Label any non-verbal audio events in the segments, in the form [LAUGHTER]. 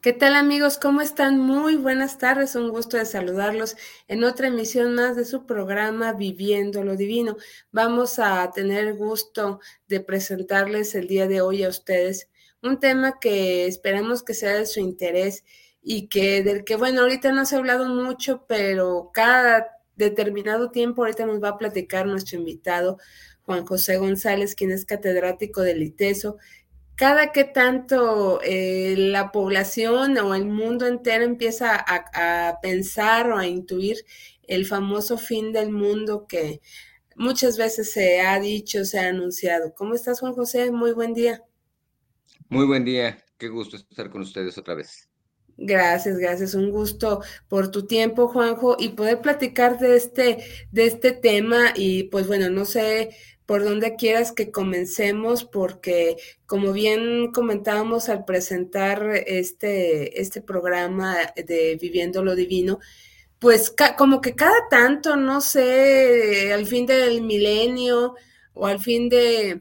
¿Qué tal amigos? ¿Cómo están? Muy buenas tardes, un gusto de saludarlos en otra emisión más de su programa Viviendo lo Divino. Vamos a tener gusto de presentarles el día de hoy a ustedes un tema que esperamos que sea de su interés y que del que, bueno, ahorita no se ha hablado mucho, pero cada determinado tiempo ahorita nos va a platicar nuestro invitado Juan José González, quien es catedrático del ITESO cada que tanto eh, la población o el mundo entero empieza a, pensar o a intuir el famoso fin del mundo que muchas veces se ha dicho, se ha anunciado. ¿Cómo estás, Juan José? Muy buen día. Muy buen día. Qué gusto estar con ustedes otra vez. Gracias, gracias. Un gusto por tu tiempo, Juanjo, y poder platicar de este, de este tema. Y pues bueno, no sé por donde quieras que comencemos, porque como bien comentábamos al presentar este, este programa de Viviendo lo Divino, pues como que cada tanto, no sé, al fin del milenio o al fin de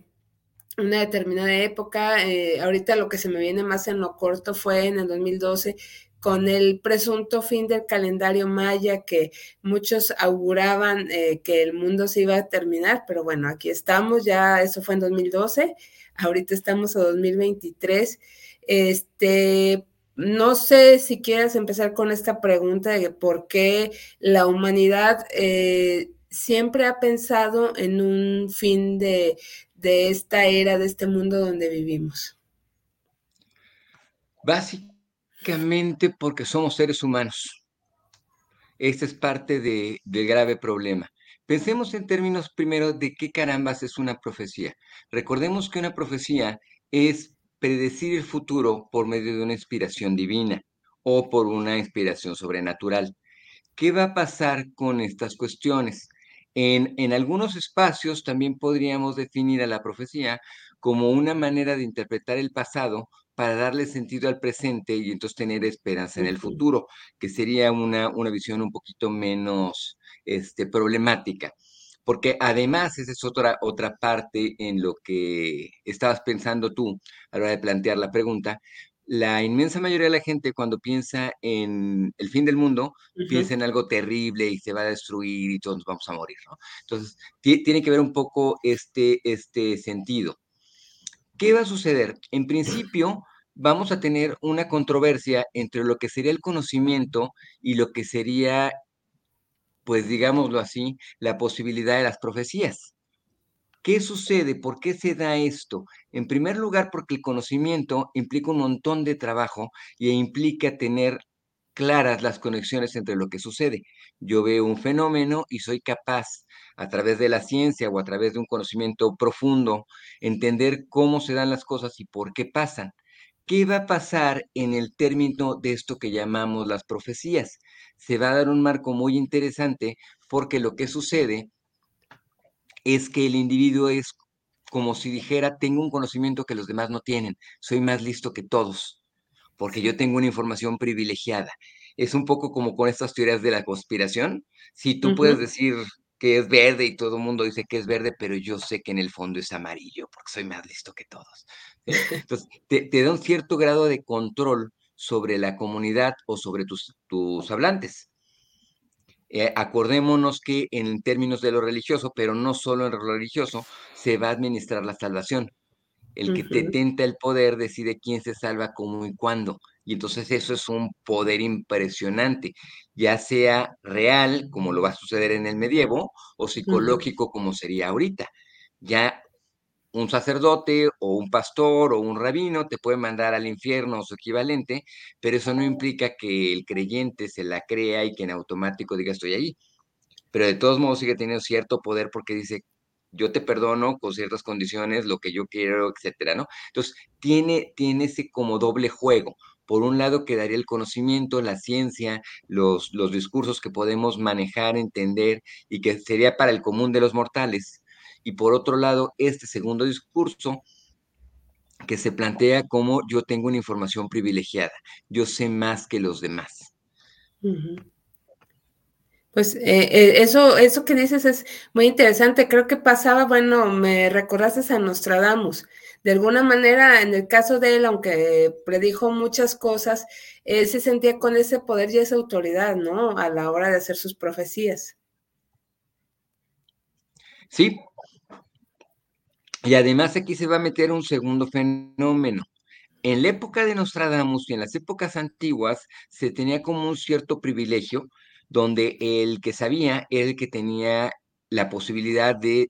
una determinada época, eh, ahorita lo que se me viene más en lo corto fue en el 2012 con el presunto fin del calendario maya que muchos auguraban eh, que el mundo se iba a terminar, pero bueno, aquí estamos, ya eso fue en 2012, ahorita estamos a 2023. Este, no sé si quieres empezar con esta pregunta de por qué la humanidad eh, siempre ha pensado en un fin de, de esta era, de este mundo donde vivimos. Básicamente porque somos seres humanos. Esta es parte de, del grave problema. Pensemos en términos primero de qué carambas es una profecía. Recordemos que una profecía es predecir el futuro por medio de una inspiración divina o por una inspiración sobrenatural. ¿Qué va a pasar con estas cuestiones? En, algunos espacios también podríamos definir a la profecía como una manera de interpretar el pasado para darle sentido al presente y entonces tener esperanza en el futuro, que sería una, una visión un poquito menos este, problemática. Porque además, esa es otra, otra parte en lo que estabas pensando tú a la hora de plantear la pregunta. La inmensa mayoría de la gente cuando piensa en el fin del mundo, piensa en algo terrible y se va a destruir y todos nos vamos a morir, ¿no? Entonces, tiene que ver un poco este, este sentido. ¿Qué va a suceder? En principio, vamos a tener una controversia entre lo que sería el conocimiento y lo que sería, pues digámoslo así, la posibilidad de las profecías. ¿Qué sucede? ¿Por qué se da esto? En primer lugar, porque el conocimiento implica un montón de trabajo y implica tener claras las conexiones entre lo que sucede. Yo veo un fenómeno y soy capaz, a través de la ciencia o a través de un conocimiento profundo, entender cómo se dan las cosas y por qué pasan. ¿Qué va a pasar en el término de esto que llamamos las profecías? Se va a dar un marco muy interesante porque lo que sucede es que el individuo es como si dijera, tengo un conocimiento que los demás no tienen, soy más listo que todos porque yo tengo una información privilegiada. Es un poco como con estas teorías de la conspiración. Si tú puedes decir que es verde y todo el mundo dice que es verde, pero yo sé que en el fondo es amarillo, porque soy más listo que todos. [LAUGHS] Entonces, te, da un cierto grado de control sobre la comunidad o sobre tus, tus hablantes. Eh, acordémonos que en términos de lo religioso, pero no solo en lo religioso, se va a administrar la salvación. El que te tenta el poder decide quién se salva, cómo y cuándo. Y entonces eso es un poder impresionante, ya sea real, como lo va a suceder en el medievo, o psicológico, como sería ahorita. Ya un sacerdote o un pastor o un rabino te puede mandar al infierno o su equivalente, pero eso no implica que el creyente se la crea y que en automático diga estoy ahí. Pero de todos modos sigue teniendo cierto poder porque dice, yo te perdono con ciertas condiciones, lo que yo quiero, etcétera, ¿no? Entonces, tiene, tiene ese como doble juego. Por un lado quedaría el conocimiento, la ciencia, los, los discursos que podemos manejar, entender y que sería para el común de los mortales. Y por otro lado, este segundo discurso que se plantea como yo tengo una información privilegiada, yo sé más que los demás. Pues eh, eh, eso, eso que dices es muy interesante. Creo que pasaba, bueno, me recordaste a Nostradamus. de alguna manera, en el caso de él, aunque predijo muchas cosas, él se sentía con ese poder y esa autoridad, ¿no? A la hora de hacer sus profecías. Sí. Y además aquí se va a meter un segundo fenómeno. En la época de Nostradamus y en las épocas antiguas se tenía como un cierto privilegio donde el que sabía era el que tenía la posibilidad de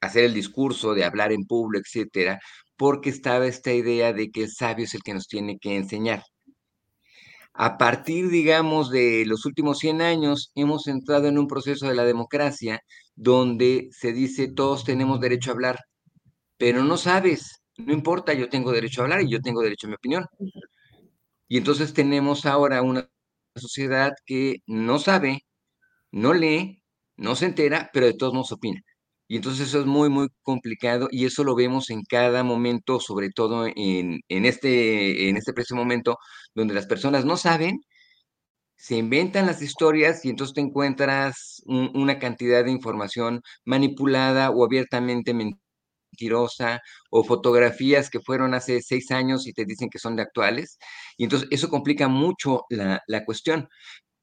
hacer el discurso, de hablar en público, etcétera, porque estaba esta idea de que el sabio es el que nos tiene que enseñar. A partir, digamos, de los últimos 100 años, hemos entrado en un proceso de la democracia donde se dice todos tenemos derecho a hablar, pero no sabes, no importa, yo tengo derecho a hablar y yo tengo derecho a mi opinión. Y entonces tenemos ahora una sociedad que no sabe, no lee, no se entera, pero de todos modos opina. Y entonces eso es muy, muy complicado y eso lo vemos en cada momento, sobre todo en, este, en este preciso momento, donde las personas no saben, se inventan las historias y entonces te encuentras una cantidad de información manipulada o abiertamente mentirosa o fotografías que fueron hace seis años y te dicen que son de actuales. Y entonces eso complica mucho la, la cuestión.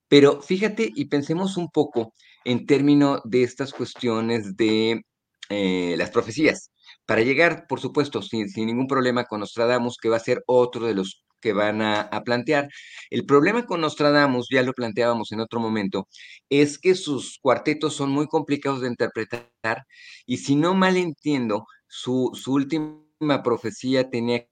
Pero fíjate y pensemos un poco en términos de estas cuestiones de eh, las profecías. Para llegar, por supuesto, sin, ningún problema con Nostradamus, que va a ser otro de los que van a, plantear. El problema con Nostradamus, ya lo planteábamos en otro momento, es que sus cuartetos son muy complicados de interpretar y si no mal entiendo, su, su última profecía tenía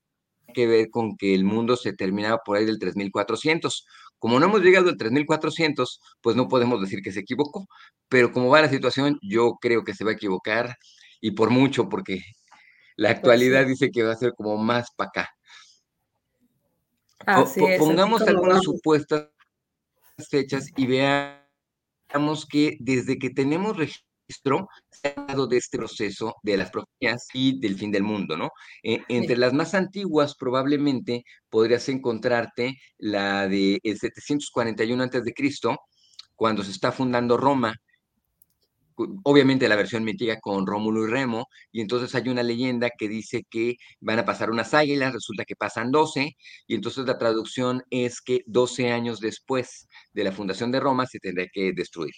que ver con que el mundo se terminaba por ahí del 3400. Como no hemos llegado al 3400, pues no podemos decir que se equivocó, pero como va la situación, yo creo que se va a equivocar y por mucho, porque la pues actualidad dice que va a ser como más para acá. pongamos algunas supuestas fechas y veamos que desde que tenemos registro se ha hablado de este proceso de las profecías y del fin del mundo, ¿no? Eh, entre las más antiguas probablemente podrías encontrarte la de el 741 a.C., cuando se está fundando Roma, obviamente la versión mítica con Rómulo y Remo, y entonces hay una leyenda que dice que van a pasar unas águilas, resulta que pasan 12, y entonces la traducción es que 12 años después de la fundación de Roma se tendrá que destruir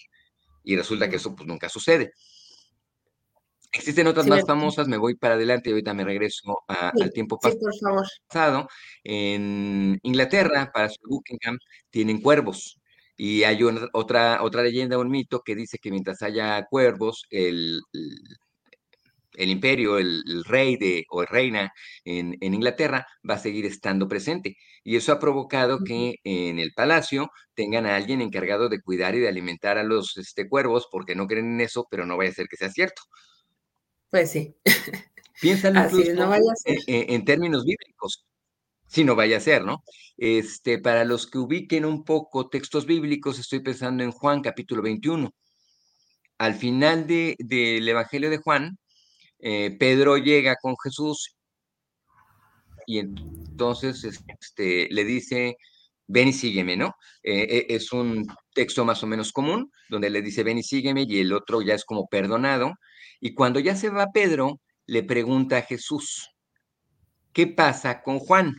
y resulta que eso pues nunca sucede. Existen otras más famosas, me voy para adelante y ahorita me regreso al tiempo pasado. En Inglaterra, para su Buckingham, tienen cuervos. Y hay otra, otra leyenda, un mito que dice que mientras haya cuervos, el, el imperio, el, rey de, o reina en, Inglaterra va a seguir estando presente. Y eso ha provocado que en el palacio tengan a alguien encargado de cuidar y de alimentar a los este, cuervos, porque no creen en eso, pero no vaya a ser que sea cierto. Pues sí. [LAUGHS] Piensan incluso En, términos bíblicos. Si no vaya a ser, ¿no? Este, para los que ubiquen un poco textos bíblicos, estoy pensando en Juan capítulo 21. Al final del Evangelio de Juan, eh, Pedro llega con Jesús y entonces este, le dice, ven y sígueme, ¿no? Eh, eh, es un texto más o menos común, donde le dice, ven y sígueme, y el otro ya es como perdonado. Y cuando ya se va Pedro, le pregunta a Jesús, ¿qué pasa con Juan?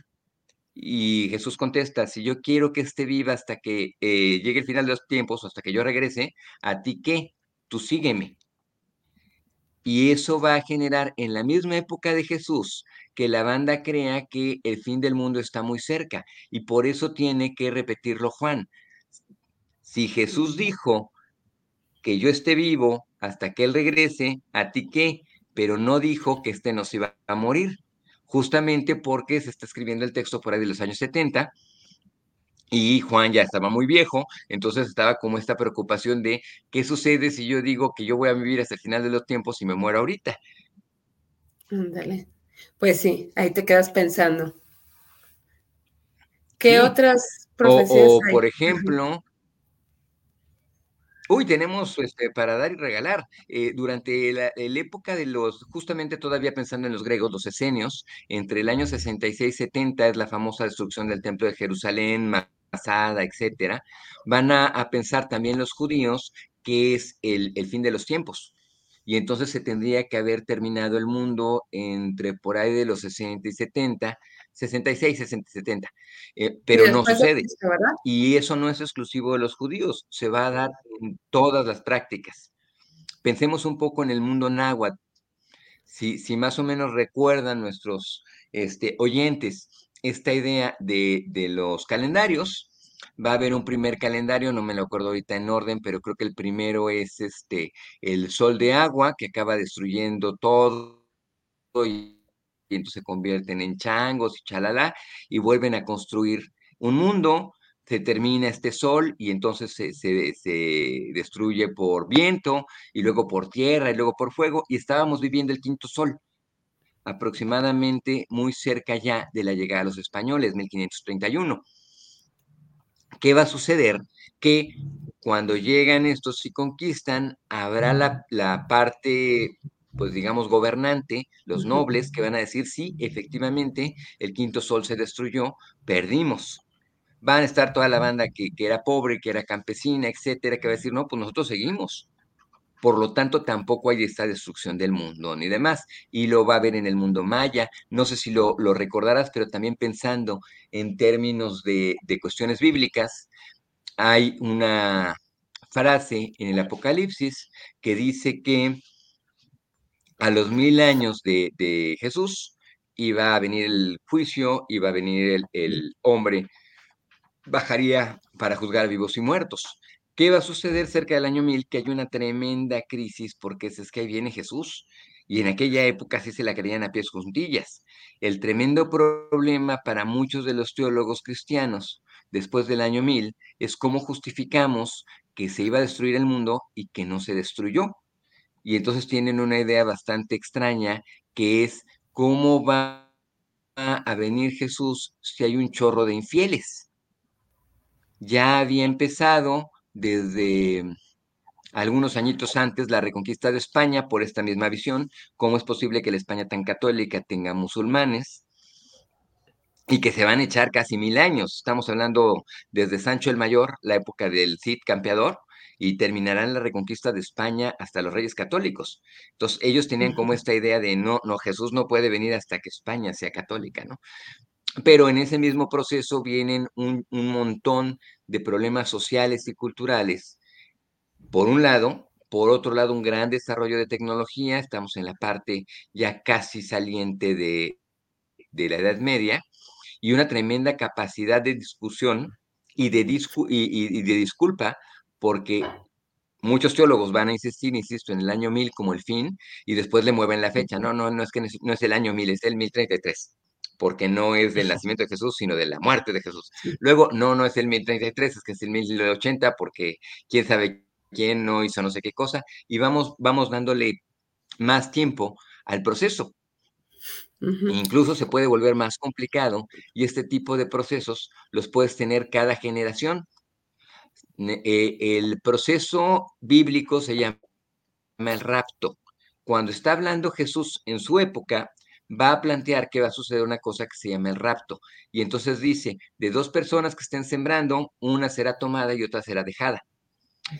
Y Jesús contesta, si yo quiero que esté viva hasta que llegue el final de los tiempos, hasta que yo regrese, ¿a ti qué? Tú sígueme. Y eso va a generar en la misma época de Jesús que la banda crea que el fin del mundo está muy cerca y por eso tiene que repetirlo Juan. Si Jesús dijo que yo esté vivo hasta que Él regrese, ¿a ti qué? Pero no dijo que este nos iba a morir, justamente porque se está escribiendo el texto por ahí de los años 70 y Juan ya estaba muy viejo, entonces estaba como esta preocupación de qué sucede si yo digo que yo voy a vivir hasta el final de los tiempos y me muero ahorita. Ándale. Pues sí, ahí te quedas pensando. ¿Qué otras profesiones o, por ejemplo, Uy, tenemos este, para dar y regalar. Eh, durante la, época de los, justamente todavía pensando en los griegos, los esenios, entre el año 66 y 70 es la famosa destrucción del templo de Jerusalén, pasada, etcétera, van a, pensar también los judíos que es el, fin de los tiempos. y entonces se tendría que haber terminado el mundo entre por ahí de los 60 y 70, 66, 60 y 70, eh, pero no sucede. y eso no es exclusivo de los judíos, se va a dar en todas las prácticas. Pensemos un poco en el mundo náhuatl. Si, si más o menos recuerdan nuestros este, oyentes esta idea de, de los calendarios, va a haber un primer calendario, no me lo acuerdo ahorita en orden, pero creo que el primero es este el sol de agua que acaba destruyendo todo y, entonces se convierten en changos y chalala y vuelven a construir un mundo. Se termina este sol y entonces se, se destruye por viento y luego por tierra y luego por fuego y estábamos viviendo el quinto sol aproximadamente muy cerca ya de la llegada de los españoles, 1531. ¿Qué va a suceder? Que cuando llegan estos y conquistan, habrá la, parte, pues digamos, gobernante, los nobles, que van a decir, sí, efectivamente, el quinto sol se destruyó, perdimos. Van a estar toda la banda que, que era pobre, que era campesina, etcétera, que va a decir, no, pues nosotros seguimos. Por lo tanto, tampoco hay esta destrucción del mundo ni demás. Y lo va a ver en el mundo maya. No sé si lo, recordarás, pero también pensando en términos de, cuestiones bíblicas, hay una frase en el Apocalipsis que dice que a los mil años de, Jesús iba a venir el juicio, iba a venir el, el hombre, bajaría para juzgar vivos y muertos. ¿Qué va a suceder cerca del año 1000? Que hay una tremenda crisis porque es que ahí viene Jesús. Y en aquella época sí se la creían a pies juntillas. El tremendo problema para muchos de los teólogos cristianos después del año 1000 es cómo justificamos que se iba a destruir el mundo y que no se destruyó. Y entonces tienen una idea bastante extraña que es cómo va a venir Jesús si hay un chorro de infieles. Ya había empezado desde algunos añitos antes la reconquista de España por esta misma visión, cómo es posible que la España tan católica tenga musulmanes y que se van a echar casi mil años. Estamos hablando desde Sancho el Mayor, la época del Cid campeador, y terminarán la reconquista de España hasta los reyes católicos. Entonces, ellos tenían como esta idea de no, no, Jesús no puede venir hasta que España sea católica, ¿no? Pero en ese mismo proceso vienen un, un montón de problemas sociales y culturales, por un lado, por otro lado, un gran desarrollo de tecnología, estamos en la parte ya casi saliente de, la Edad Media, y una tremenda capacidad de discusión y de, y, de disculpa, porque muchos teólogos van a insistir, insisto, en el año 1000 como el fin, y después le mueven la fecha. No, no, no es que no es el año 1000, es el 1033 porque no es del nacimiento de Jesús, sino de la muerte de Jesús. Luego, no, no es el 1033, es que es el 1080, porque quién sabe quién no hizo no sé qué cosa, y vamos, vamos dándole más tiempo al proceso. Incluso se puede volver más complicado y este tipo de procesos los puedes tener cada generación. Eh, el proceso bíblico se llama el rapto. Cuando está hablando Jesús en su época, va a plantear que va a suceder una cosa que se llama el rapto. Y entonces dice, de dos personas que estén sembrando, una será tomada y otra será dejada.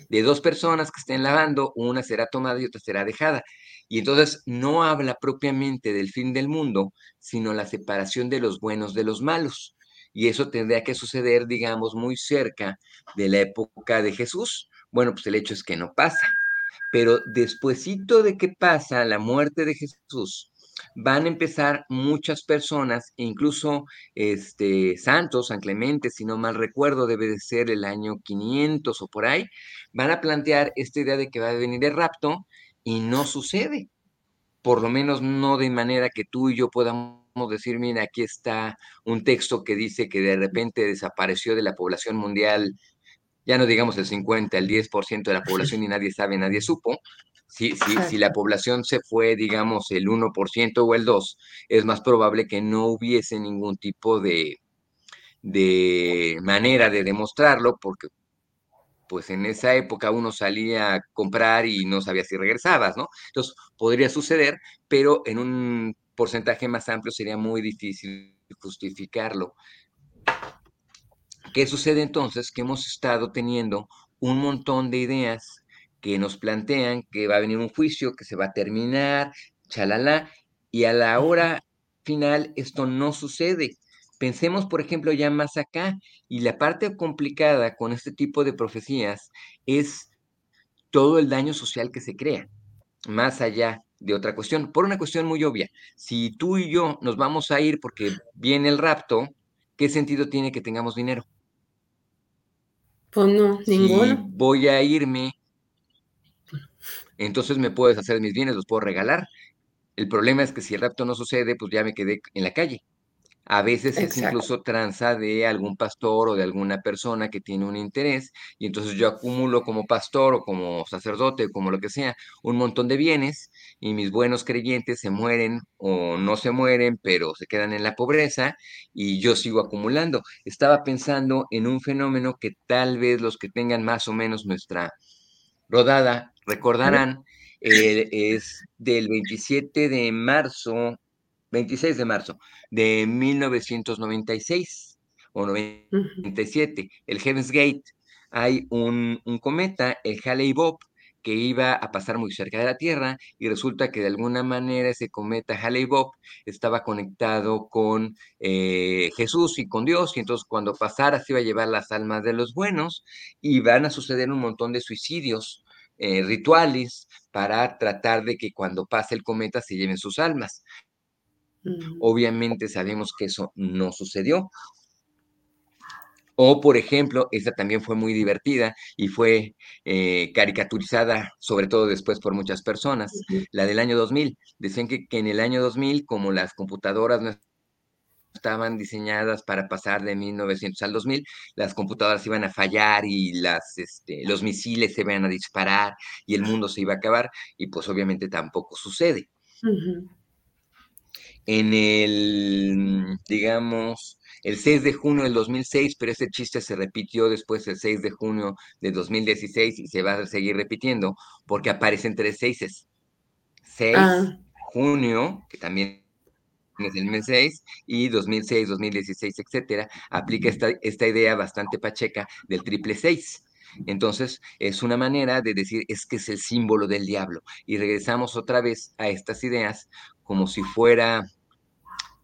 De dos personas que estén lavando, una será tomada y otra será dejada. Y entonces no habla propiamente del fin del mundo, sino la separación de los buenos de los malos. Y eso tendría que suceder, digamos, muy cerca de la época de Jesús. Bueno, pues el hecho es que no pasa. Pero despuesito de que pasa la muerte de Jesús, van a empezar muchas personas, incluso este, santos, San Clemente, si no mal recuerdo, debe de ser el año 500 o por ahí, van a plantear esta idea de que va a venir el rapto y no sucede. Por lo menos no de manera que tú y yo podamos decir, mira, aquí está un texto que dice que de repente desapareció de la población mundial, ya no digamos el 50, el 10% de la población y nadie sabe, nadie supo, si, si, la población se fue, digamos, el 1% o el 2%, es más probable que no hubiese ningún tipo de, de manera de demostrarlo, porque pues en esa época uno salía a comprar y no sabía si regresabas, ¿no? Entonces, podría suceder, pero en un porcentaje más amplio sería muy difícil justificarlo. ¿Qué sucede entonces? Que hemos estado teniendo un montón de ideas que nos plantean que va a venir un juicio, que se va a terminar, chalala, y a la hora final esto no sucede. Pensemos, por ejemplo, ya más acá, y la parte complicada con este tipo de profecías es todo el daño social que se crea, más allá de otra cuestión, por una cuestión muy obvia. Si tú y yo nos vamos a ir porque viene el rapto, ¿qué sentido tiene que tengamos dinero? Pues no, ninguno. voy a irme, entonces me puedes hacer mis bienes, los puedo regalar. El problema es que si el rapto no sucede, pues ya me quedé en la calle. A veces es incluso tranza de algún pastor o de alguna persona que tiene un interés y entonces yo acumulo como pastor o como sacerdote o como lo que sea un montón de bienes y mis buenos creyentes se mueren o no se mueren pero se quedan en la pobreza y yo sigo acumulando. Estaba pensando en un fenómeno que tal vez los que tengan más o menos nuestra rodada recordarán, eh, es del 27 de marzo 26 de marzo de 1996 o 97, el Heaven's Gate, hay un, cometa, el Halley-Bob, que iba a pasar muy cerca de la Tierra y resulta que de alguna manera ese cometa Halley-Bob estaba conectado con eh, Jesús y con Dios y entonces cuando pasara se iba a llevar las almas de los buenos y van a suceder un montón de suicidios eh, rituales para tratar de que cuando pase el cometa se lleven sus almas. Obviamente sabemos que eso no sucedió. O, por ejemplo, esta también fue muy divertida y fue eh, caricaturizada, sobre todo después por muchas personas, la del año 2000. Decían que, en el año 2000, como las computadoras no estaban diseñadas para pasar de 1900 al 2000, las computadoras iban a fallar y las, este, los misiles se iban a disparar y el mundo se iba a acabar, y pues obviamente tampoco sucede en el, digamos, el 6 de junio del 2006, pero ese chiste se repitió después el 6 de junio de 2016 y se va a seguir repitiendo porque aparecen tres seises. 6, ah. junio, que también es el mes 6, y 2006, 2016, etcétera, aplica esta, esta idea bastante pacheca del triple 6. Entonces, es una manera de decir, es que es el símbolo del diablo. Y regresamos otra vez a estas ideas como si fuera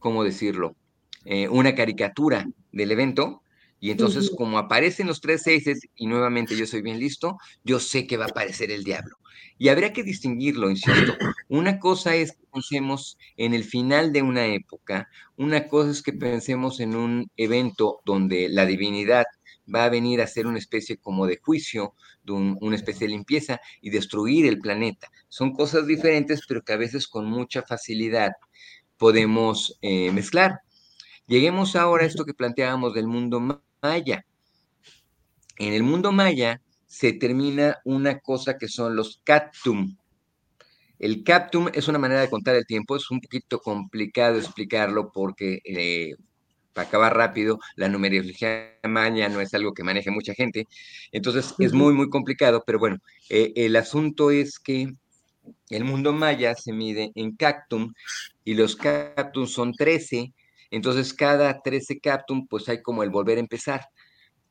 ¿cómo decirlo? Eh, una caricatura del evento. Y entonces, como aparecen los tres seises, y nuevamente yo soy bien listo, yo sé que va a aparecer el diablo. Y habría que distinguirlo, insisto. Una cosa es que pensemos en el final de una época, una cosa es que pensemos en un evento donde la divinidad va a venir a hacer una especie como de juicio, de una especie de limpieza y destruir el planeta. Son cosas diferentes, pero que a veces con mucha facilidad podemos eh, mezclar. Lleguemos ahora a esto que planteábamos del mundo maya. En el mundo maya se termina una cosa que son los captum. El captum es una manera de contar el tiempo, es un poquito complicado explicarlo porque, eh, para acabar rápido, la numerología maya no es algo que maneje mucha gente, entonces es muy, muy complicado, pero bueno, eh, el asunto es que el mundo maya se mide en cactum y los cactum son 13, entonces cada 13 cactum pues hay como el volver a empezar.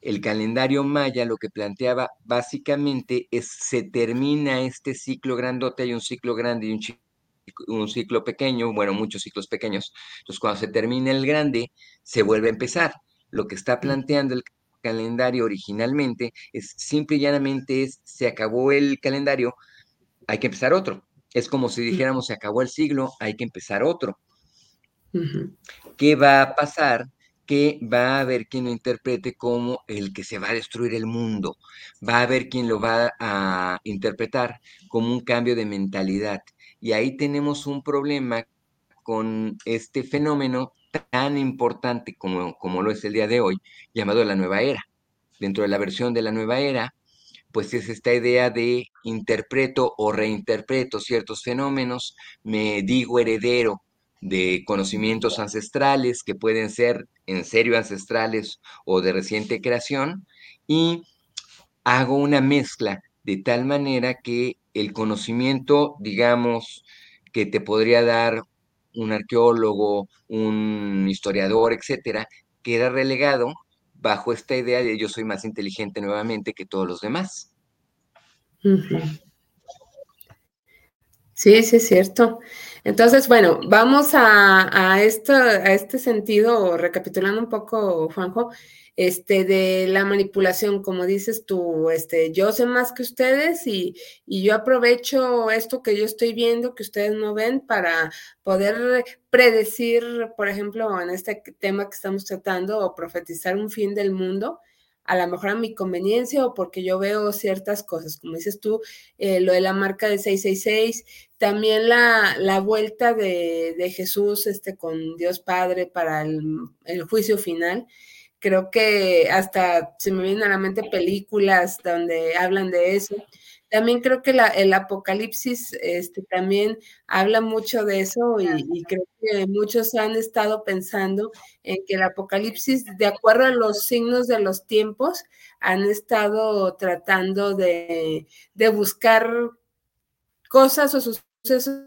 El calendario maya lo que planteaba básicamente es se termina este ciclo grandote, hay un ciclo grande y un, un ciclo pequeño, bueno, muchos ciclos pequeños. Entonces cuando se termina el grande, se vuelve a empezar. Lo que está planteando el calendario originalmente es simple y llanamente es se acabó el calendario, hay que empezar otro. Es como si dijéramos, se acabó el siglo, hay que empezar otro. ¿Qué va a pasar? Que va a haber quien lo interprete como el que se va a destruir el mundo. Va a haber quien lo va a interpretar como un cambio de mentalidad. Y ahí tenemos un problema con este fenómeno tan importante como, como lo es el día de hoy, llamado la nueva era. Dentro de la versión de la nueva era, pues es esta idea de interpreto o reinterpreto ciertos fenómenos, me digo heredero de conocimientos ancestrales que pueden ser en serio ancestrales o de reciente creación y hago una mezcla de tal manera que el conocimiento, digamos, que te podría dar un arqueólogo, un historiador, etcétera, queda relegado bajo esta idea de yo soy más inteligente nuevamente que todos los demás. Sí, sí, es cierto. Entonces, bueno, vamos a, a, esto, a este sentido, recapitulando un poco, Juanjo, este, de la manipulación, como dices tú, este, yo sé más que ustedes y, y yo aprovecho esto que yo estoy viendo, que ustedes no ven, para poder predecir, por ejemplo, en este tema que estamos tratando, o profetizar un fin del mundo a lo mejor a mi conveniencia o porque yo veo ciertas cosas, como dices tú, eh, lo de la marca de 666, también la, la vuelta de, de, Jesús este, con Dios Padre para el, el, juicio final. Creo que hasta se me vienen a la mente películas donde hablan de eso. También creo que el Apocalipsis este, también habla mucho de eso y, y, creo que muchos han estado pensando en que el Apocalipsis, de acuerdo a los signos de los tiempos, han estado tratando de, de buscar cosas o sucesos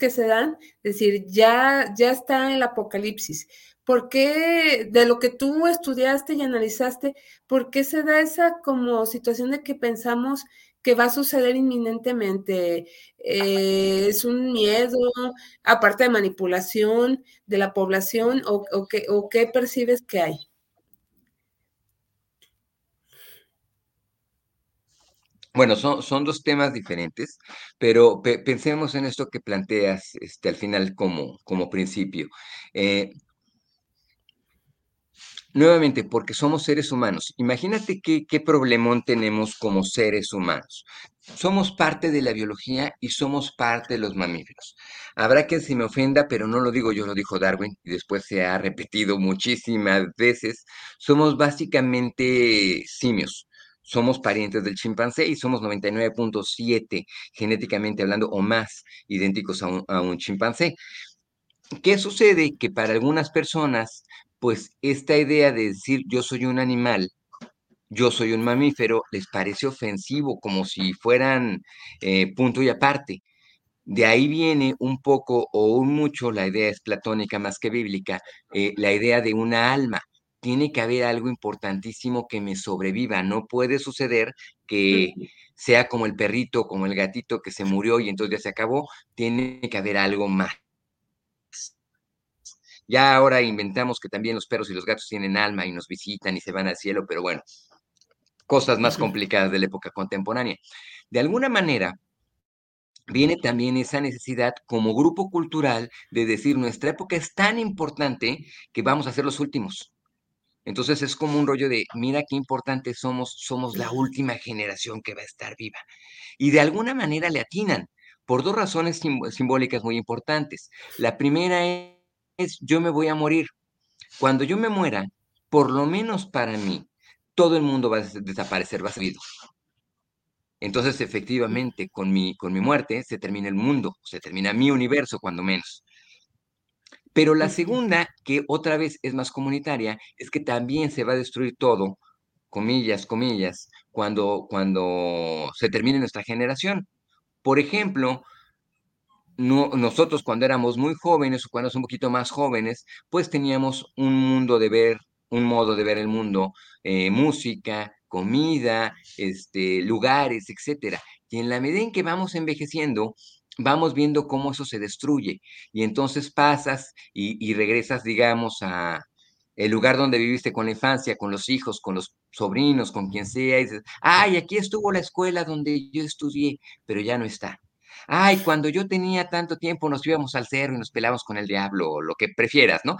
que se dan, es decir, ya, ya está el Apocalipsis. ¿Por qué, de lo que tú estudiaste y analizaste, por qué se da esa como situación de que pensamos que va a suceder inminentemente. Eh, es un miedo, aparte de manipulación de la población, o, qué, percibes que hay. Bueno, son, dos temas diferentes, pero pe pensemos en esto que planteas este, al final como, como principio. Eh, Nuevamente, porque somos seres humanos. Imagínate qué, qué problemón tenemos como seres humanos. Somos parte de la biología y somos parte de los mamíferos. Habrá quien se me ofenda, pero no lo digo yo, lo dijo Darwin y después se ha repetido muchísimas veces. Somos básicamente simios. Somos parientes del chimpancé y somos 99.7 genéticamente hablando o más idénticos a un, a un chimpancé. ¿Qué sucede? Que para algunas personas pues esta idea de decir yo soy un animal, yo soy un mamífero, les parece ofensivo, como si fueran eh, punto y aparte. De ahí viene un poco o un mucho, la idea es platónica más que bíblica, eh, la idea de una alma. Tiene que haber algo importantísimo que me sobreviva. No puede suceder que sea como el perrito, como el gatito que se murió y entonces ya se acabó. Tiene que haber algo más. Ya ahora inventamos que también los perros y los gatos tienen alma y nos visitan y se van al cielo, pero bueno, cosas más complicadas de la época contemporánea. De alguna manera, viene también esa necesidad como grupo cultural de decir nuestra época es tan importante que vamos a ser los últimos. Entonces es como un rollo de, mira qué importante somos, somos la última generación que va a estar viva. Y de alguna manera le atinan por dos razones simbólicas muy importantes. La primera es es yo me voy a morir. Cuando yo me muera, por lo menos para mí, todo el mundo va a desaparecer, va a ser Entonces, efectivamente, con mi, con mi muerte se termina el mundo, se termina mi universo, cuando menos. Pero la segunda, que otra vez es más comunitaria, es que también se va a destruir todo, comillas, comillas, cuando, cuando se termine nuestra generación. Por ejemplo, no, nosotros cuando éramos muy jóvenes o cuando somos un poquito más jóvenes, pues teníamos un mundo de ver, un modo de ver el mundo, eh, música, comida, este, lugares, etcétera. Y en la medida en que vamos envejeciendo, vamos viendo cómo eso se destruye. Y entonces pasas y, regresas, digamos, a el lugar donde viviste con la infancia, con los hijos, con los sobrinos, con quien sea, y dices, ay, aquí estuvo la escuela donde yo estudié, pero ya no está ay, cuando yo tenía tanto tiempo nos íbamos al cerro y nos pelamos con el diablo, o lo que prefieras, ¿no?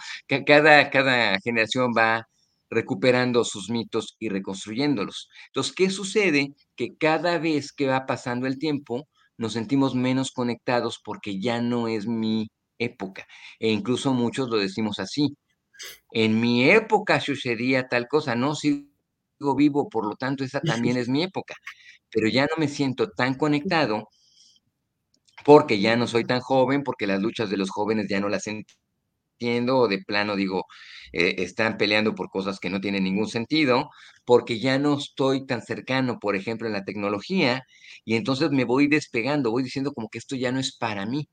Cada, cada generación va recuperando sus mitos y reconstruyéndolos. Entonces, ¿qué sucede? Que cada vez que va pasando el tiempo, nos sentimos menos conectados porque ya no es mi época. E incluso muchos lo decimos así. En mi época sucedía tal cosa, no sigo vivo, por lo tanto esa también es mi época. Pero ya no me siento tan [LAUGHS] conectado porque ya no soy tan joven, porque las luchas de los jóvenes ya no las entiendo, o de plano digo, eh, están peleando por cosas que no tienen ningún sentido, porque ya no estoy tan cercano, por ejemplo, en la tecnología, y entonces me voy despegando, voy diciendo como que esto ya no es para mí.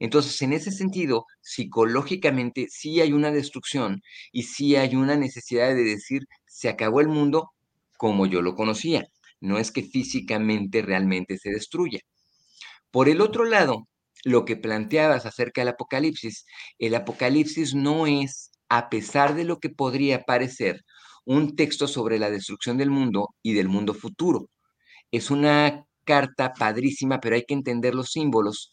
Entonces, en ese sentido, psicológicamente sí hay una destrucción y sí hay una necesidad de decir, se acabó el mundo como yo lo conocía. no es que físicamente realmente se destruya. Por el otro lado, lo que planteabas acerca del Apocalipsis, el Apocalipsis no es, a pesar de lo que podría parecer, un texto sobre la destrucción del mundo y del mundo futuro. Es una carta padrísima, pero hay que entender los símbolos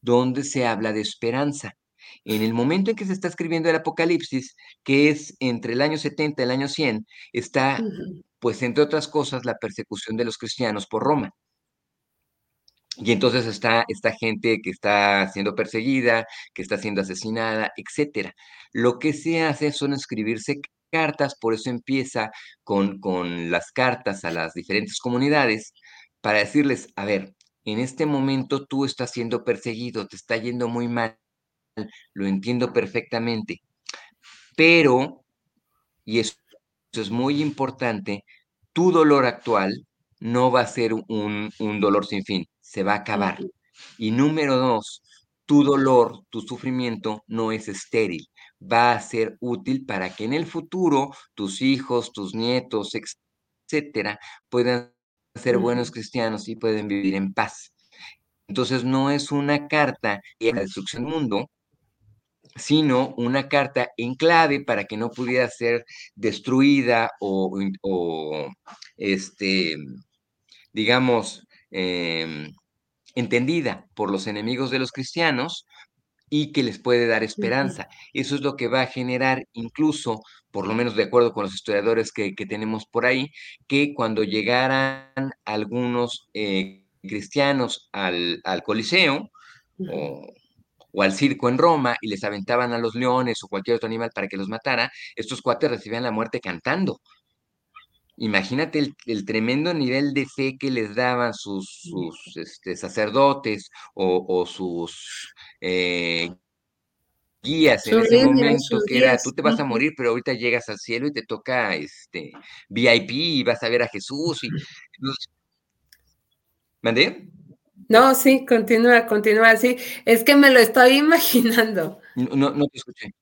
donde se habla de esperanza. En el momento en que se está escribiendo el Apocalipsis, que es entre el año 70 y el año 100, está, pues entre otras cosas, la persecución de los cristianos por Roma. Y entonces está esta gente que está siendo perseguida, que está siendo asesinada, etcétera. Lo que se hace son escribirse cartas, por eso empieza con, con las cartas a las diferentes comunidades, para decirles, a ver, en este momento tú estás siendo perseguido, te está yendo muy mal, lo entiendo perfectamente, pero, y eso, es muy importante, tu dolor actual no va a ser un, un dolor sin fin, se va a acabar. Y número dos, tu dolor, tu sufrimiento no es estéril, va a ser útil para que en el futuro tus hijos, tus nietos, etcétera, puedan ser buenos cristianos y pueden vivir en paz. Entonces no es una carta de la destrucción del mundo, sino una carta en clave para que no pudiera ser destruida o, este, digamos, em, entendida por los enemigos de los cristianos y que les puede dar esperanza. Eso es lo que va a generar incluso, por lo menos de acuerdo con los historiadores que, tenemos por ahí, que cuando llegaran algunos eh, cristianos al, Coliseo o, o, al circo en Roma y les aventaban a los leones o cualquier otro animal para que los matara, estos cuates recibían la muerte cantando. Imagínate el, tremendo nivel de fe que les daban sus, este, sacerdotes o, sus eh, guías en ese momento, que era, tú te vas a morir, pero ahorita llegas al cielo y te toca este VIP y vas a ver a Jesús. Y, ¿Mandé? No, sí, continúa, continúa, sí. Es que me lo estoy [LAUGHS] imaginando. No, no te escuché.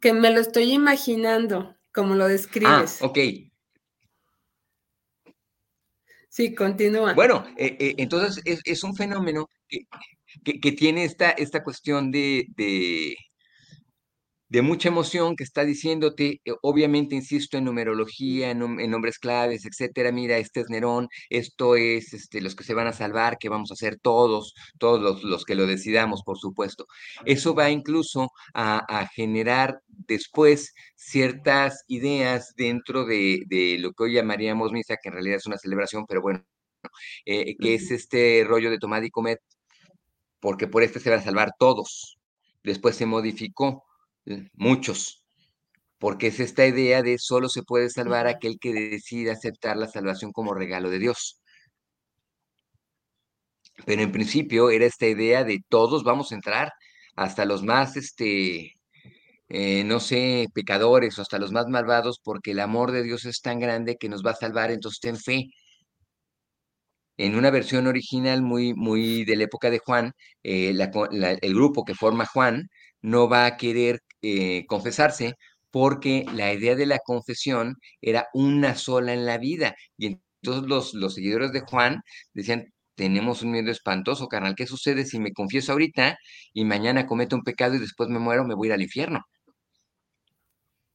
Que me lo estoy imaginando, como lo ah, describes. Ah, ok. Sí, continúa. Bueno, eh, eh, entonces es, un fenómeno que, tiene esta, esta cuestión de, de mucha emoción que está diciéndote, eh, obviamente insisto en numerología, en, nombres claves, etcétera, mira, este es Nerón, esto es este, los que se van a salvar, que vamos a hacer todos, todos los, que lo decidamos, por supuesto. Eso va incluso a, generar después ciertas ideas dentro de, lo que hoy llamaríamos misa, que en realidad es una celebración, pero bueno, eh, que es este rollo de tomar y comer, porque por este se van a salvar todos. Después se modificó muchos, porque es esta idea de solo se puede salvar aquel que decide aceptar la salvación como regalo de Dios. Pero en principio era esta idea de todos vamos a entrar, hasta los más, este, eh, no sé, pecadores o hasta los más malvados, porque el amor de Dios es tan grande que nos va a salvar, entonces ten fe. En una versión original muy, muy de la época de Juan, eh, el grupo que forma Juan no va a querer eh, confesarse porque la idea de la confesión era una sola en la vida. Y entonces los, los seguidores de Juan decían, tenemos un miedo espantoso, carnal, ¿qué sucede si me confieso ahorita y mañana cometo un pecado y después me muero, me voy a ir al infierno?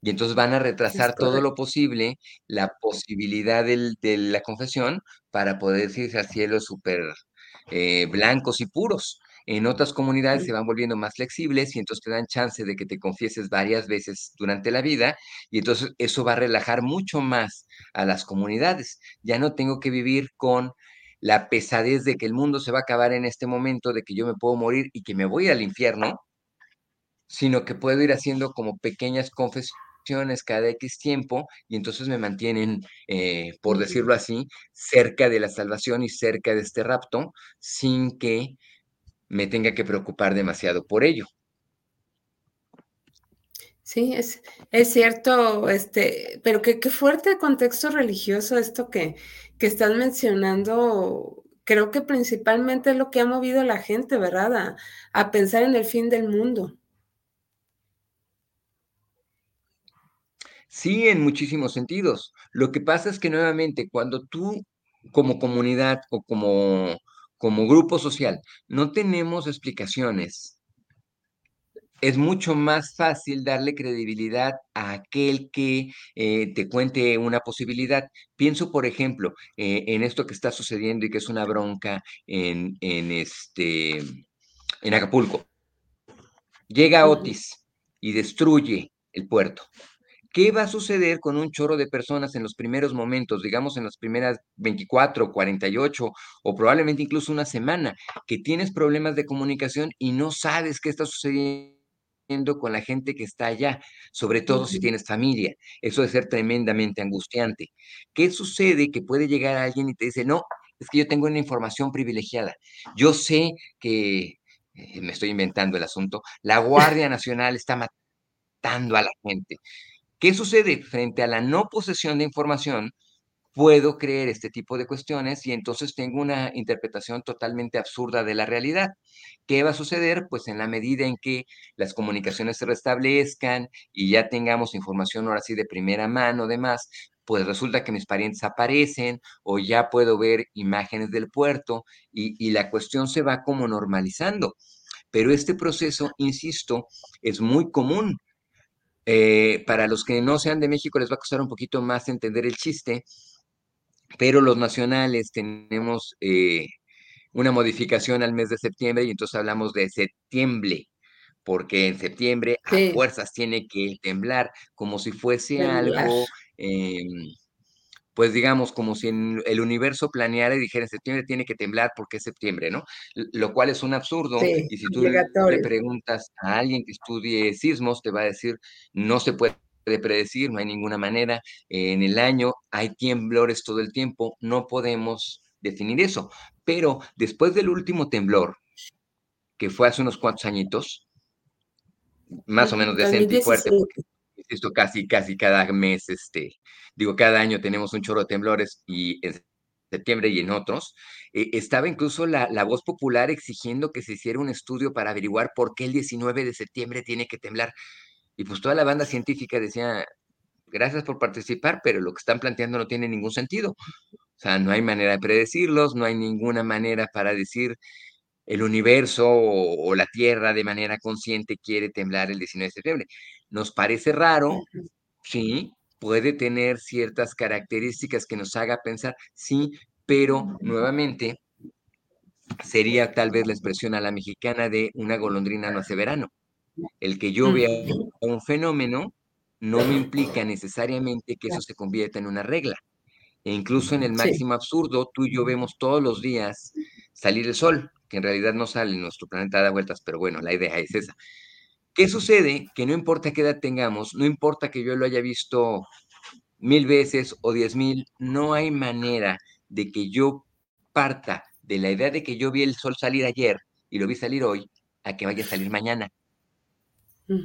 Y entonces van a retrasar todo lo posible la posibilidad de la confesión para poder irse al cielo súper eh, blancos y puros. En otras comunidades se van volviendo más flexibles y entonces te dan chance de que te confieses varias veces durante la vida y entonces eso va a relajar mucho más a las comunidades. Ya no tengo que vivir con la pesadez de que el mundo se va a acabar en este momento, de que yo me puedo morir y que me voy al infierno, sino que puedo ir haciendo como pequeñas confesiones cada X tiempo y entonces me mantienen, eh, por decirlo así, cerca de la salvación y cerca de este rapto, sin que me tenga que preocupar demasiado por ello. Sí, es, es cierto, este, pero qué, qué fuerte contexto religioso esto que, que estás mencionando. Creo que principalmente es lo que ha movido a la gente, ¿verdad? A, a pensar en el fin del mundo. Sí, en muchísimos sentidos. Lo que pasa es que nuevamente, cuando tú como comunidad o como, como grupo social no tenemos explicaciones, es mucho más fácil darle credibilidad a aquel que eh, te cuente una posibilidad. Pienso, por ejemplo, eh, en esto que está sucediendo y que es una bronca en, en, este, en Acapulco. Llega Otis y destruye el puerto. ¿Qué va a suceder con un chorro de personas en los primeros momentos, digamos en las primeras 24, 48 o probablemente incluso una semana, que tienes problemas de comunicación y no sabes qué está sucediendo con la gente que está allá, sobre todo si tienes familia. Eso debe ser tremendamente angustiante. ¿Qué sucede? Que puede llegar alguien y te dice, no, es que yo tengo una información privilegiada. Yo sé que, eh, me estoy inventando el asunto, la Guardia Nacional está matando a la gente. ¿Qué sucede? Frente a la no posesión de información, puedo creer este tipo de cuestiones y entonces tengo una interpretación totalmente absurda de la realidad. ¿Qué va a suceder? Pues en la medida en que las comunicaciones se restablezcan y ya tengamos información ahora sí de primera mano, demás, pues resulta que mis parientes aparecen o ya puedo ver imágenes del puerto y, y la cuestión se va como normalizando. Pero este proceso, insisto, es muy común eh, para los que no sean de México les va a costar un poquito más entender el chiste, pero los nacionales tenemos eh, una modificación al mes de septiembre y entonces hablamos de septiembre, porque en septiembre a fuerzas tiene que temblar, como si fuese algo em, pues digamos, como si el universo planeara y dijera en septiembre tiene que temblar porque es septiembre, ¿no? Lo cual es un absurdo. y si tú le preguntas a alguien que estudie sismos, te va a decir, no se puede predecir, no hay ninguna manera. En el año hay temblores todo el tiempo, no podemos definir eso. Pero después del último temblor, que fue hace unos cuantos añitos, más o menos decente y fuerte, porque esto casi, casi cada mes, este, digo, cada año tenemos un chorro de temblores y en septiembre y en otros, eh, estaba incluso la, la, voz popular exigiendo que se hiciera un estudio para averiguar por qué el 19 de septiembre tiene que temblar. Y pues toda la banda científica decía, gracias por participar, pero lo que están planteando no tiene ningún sentido. O sea, no hay manera de predecirlos, no hay ninguna manera para decir el universo o, o la Tierra de manera consciente quiere temblar el 19 de septiembre. Nos parece raro, sí, puede tener ciertas características que nos haga pensar, sí, pero nuevamente sería tal vez la expresión a la mexicana de una golondrina no hace verano. El que yo vea un fenómeno no me implica necesariamente que eso se convierta en una regla. E incluso en el máximo absurdo, tú y yo vemos todos los días salir el sol, que en realidad no sale, nuestro planeta da vueltas, pero bueno, la idea es esa. ¿Qué sucede? Que no importa qué edad tengamos, no importa que yo lo haya visto mil veces o diez mil, no hay manera de que yo parta de la idea de que yo vi el sol salir ayer y lo vi salir hoy a que vaya a salir mañana.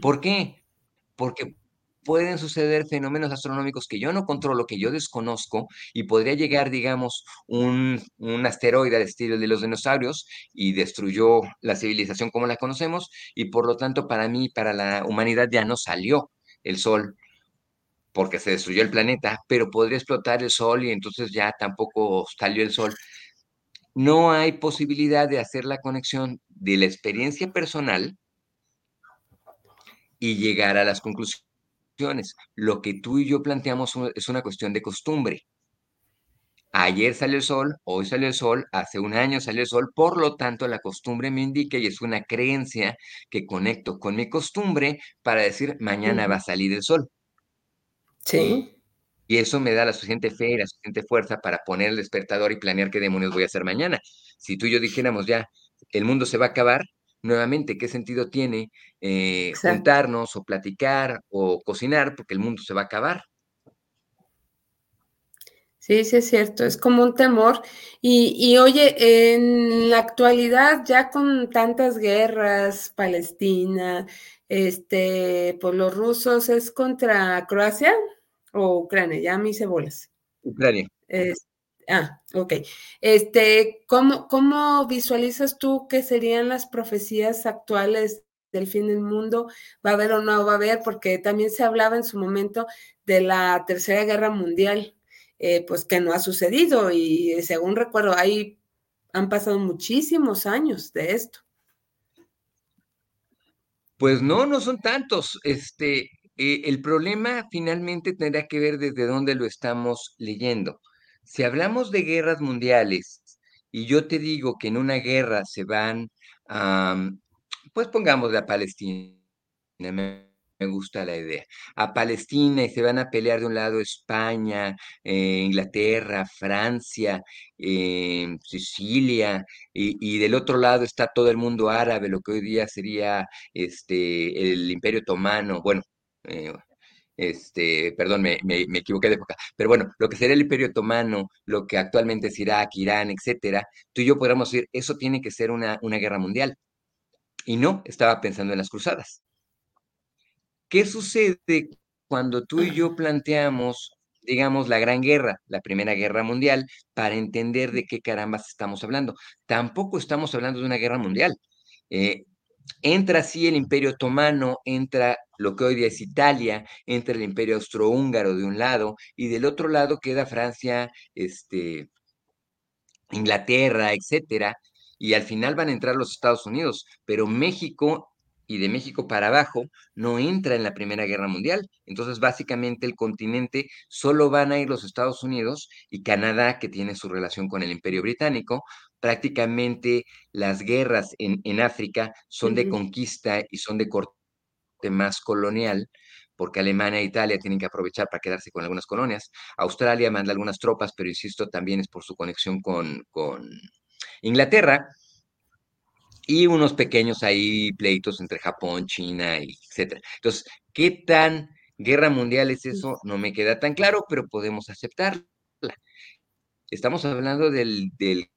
¿Por qué? Porque pueden suceder fenómenos astronómicos que yo no controlo, que yo desconozco, y podría llegar, digamos, un, asteroide al estilo de los dinosaurios y destruyó la civilización como la conocemos, y por lo tanto para mí, para la humanidad ya no salió el Sol porque se destruyó el planeta, pero podría explotar el Sol y entonces ya tampoco salió el Sol. No hay posibilidad de hacer la conexión de la experiencia personal y llegar a las conclusiones lo que tú y yo planteamos es una cuestión de costumbre. Ayer salió el sol, hoy salió el sol, hace un año salió el sol, por lo tanto la costumbre me indica y es una creencia que conecto con mi costumbre para decir mañana va a salir el sol. Sí. Y eso me da la suficiente fe y la suficiente fuerza para poner el despertador y planear qué demonios voy a hacer mañana. Si tú y yo dijéramos ya, el mundo se va a acabar, nuevamente, ¿qué sentido tiene eh, juntarnos o platicar o cocinar? Porque el mundo se va a acabar. Sí, sí es cierto, es como un temor. Y, y, oye, en la actualidad, ya con tantas guerras, Palestina, este, por los rusos, ¿es contra Croacia o Ucrania? Ya me hice bolas. Ucrania. Ah, ok. Este, ¿cómo, ¿Cómo visualizas tú que serían las profecías actuales del fin del mundo, va a haber o no va a haber, porque también se hablaba en su momento de la Tercera Guerra Mundial, eh, pues que no ha sucedido y según recuerdo, ahí han pasado muchísimos años de esto. Pues no, no son tantos. Este, eh, el problema finalmente tendrá que ver desde dónde lo estamos leyendo. Si hablamos de guerras mundiales y yo te digo que en una guerra se van, pues pongamos a Palestina, me gusta la idea. A Palestina y se van a pelear de un lado España, eh, Inglaterra, Francia, eh, Sicilia, y, del otro lado está todo el mundo árabe, lo que hoy día sería este, el Imperio Otomano, bueno, eh, este, perdón, me, equivoqué de época, pero bueno, lo que sería el Imperio Otomano, lo que actualmente es Irak, Irán, etcétera, tú y yo podríamos decir, eso tiene que ser una, una guerra mundial. Y no, estaba pensando en las cruzadas. ¿Qué sucede cuando tú y yo planteamos, digamos, la Gran Guerra, la Primera Guerra Mundial, para entender de qué carambas estamos hablando? Tampoco estamos hablando de una guerra mundial. Eh, entra así el Imperio Otomano, entra lo que hoy día es Italia, entra el Imperio Austrohúngaro de un lado, y del otro lado queda Francia, este, Inglaterra, etcétera, y al final van a entrar los Estados Unidos, pero México y de México para abajo no entra en la Primera Guerra Mundial. Entonces, básicamente el continente solo van a ir los Estados Unidos y Canadá, que tiene su relación con el Imperio Británico. Prácticamente las guerras en, en África son de conquista y son de corte más colonial, porque Alemania e Italia tienen que aprovechar para quedarse con algunas colonias. Australia manda algunas tropas, pero insisto, también es por su conexión con, con Inglaterra y unos pequeños ahí pleitos entre Japón, China, etc. Entonces, ¿qué tan guerra mundial es eso? No me queda tan claro, pero podemos aceptarla. Estamos hablando del, del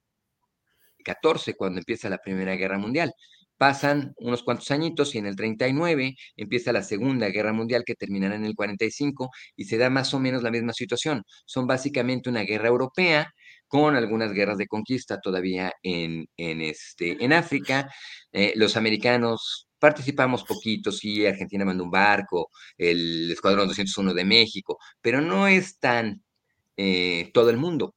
14, cuando empieza la Primera Guerra Mundial. Pasan unos cuantos añitos y en el 39 empieza la Segunda Guerra Mundial que terminará en el 45 y se da más o menos la misma situación. Son básicamente una guerra europea con algunas guerras de conquista todavía en, en, este, en África. Eh, los americanos participamos poquito, sí, Argentina mandó un barco, el Escuadrón 201 de México, pero no es tan eh, todo el mundo.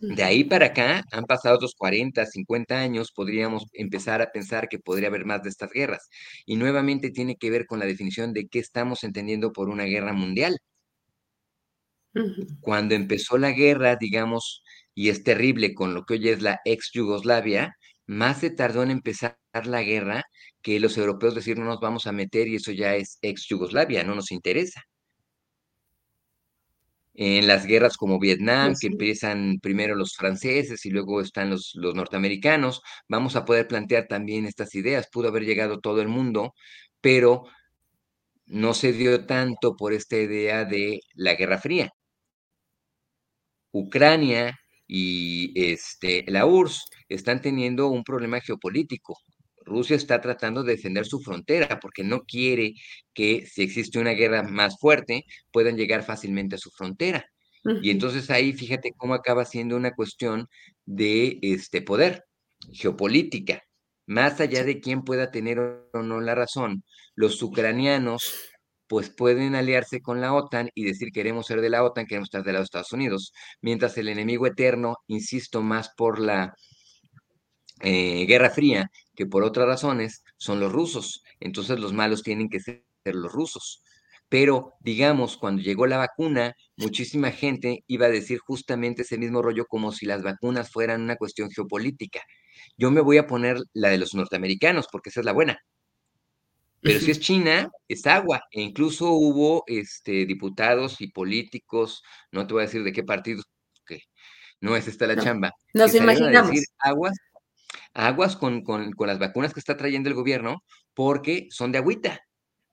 De ahí para acá han pasado otros 40, 50 años, podríamos empezar a pensar que podría haber más de estas guerras. Y nuevamente tiene que ver con la definición de qué estamos entendiendo por una guerra mundial. Cuando empezó la guerra, digamos, y es terrible con lo que hoy es la ex Yugoslavia, más se tardó en empezar la guerra que los europeos decir no nos vamos a meter y eso ya es ex Yugoslavia, no nos interesa. En las guerras como Vietnam, que empiezan primero los franceses y luego están los, los norteamericanos, vamos a poder plantear también estas ideas. Pudo haber llegado todo el mundo, pero no se dio tanto por esta idea de la Guerra Fría. Ucrania y este, la URSS están teniendo un problema geopolítico. Rusia está tratando de defender su frontera porque no quiere que si existe una guerra más fuerte puedan llegar fácilmente a su frontera. Y entonces ahí fíjate cómo acaba siendo una cuestión de este poder, geopolítica. Más allá de quién pueda tener o no la razón, los ucranianos pues pueden aliarse con la OTAN y decir queremos ser de la OTAN, queremos estar del lado de Estados Unidos, mientras el enemigo eterno, insisto, más por la eh, Guerra Fría que por otras razones, son los rusos. Entonces los malos tienen que ser los rusos. Pero, digamos, cuando llegó la vacuna, muchísima gente iba a decir justamente ese mismo rollo como si las vacunas fueran una cuestión geopolítica. Yo me voy a poner la de los norteamericanos, porque esa es la buena. Pero si es [LAUGHS] China, es agua. E incluso hubo este, diputados y políticos, no te voy a decir de qué partidos, que no es esta la chamba. Nos imaginamos. aguas, aguas con, con, con las vacunas que está trayendo el gobierno, porque son de agüita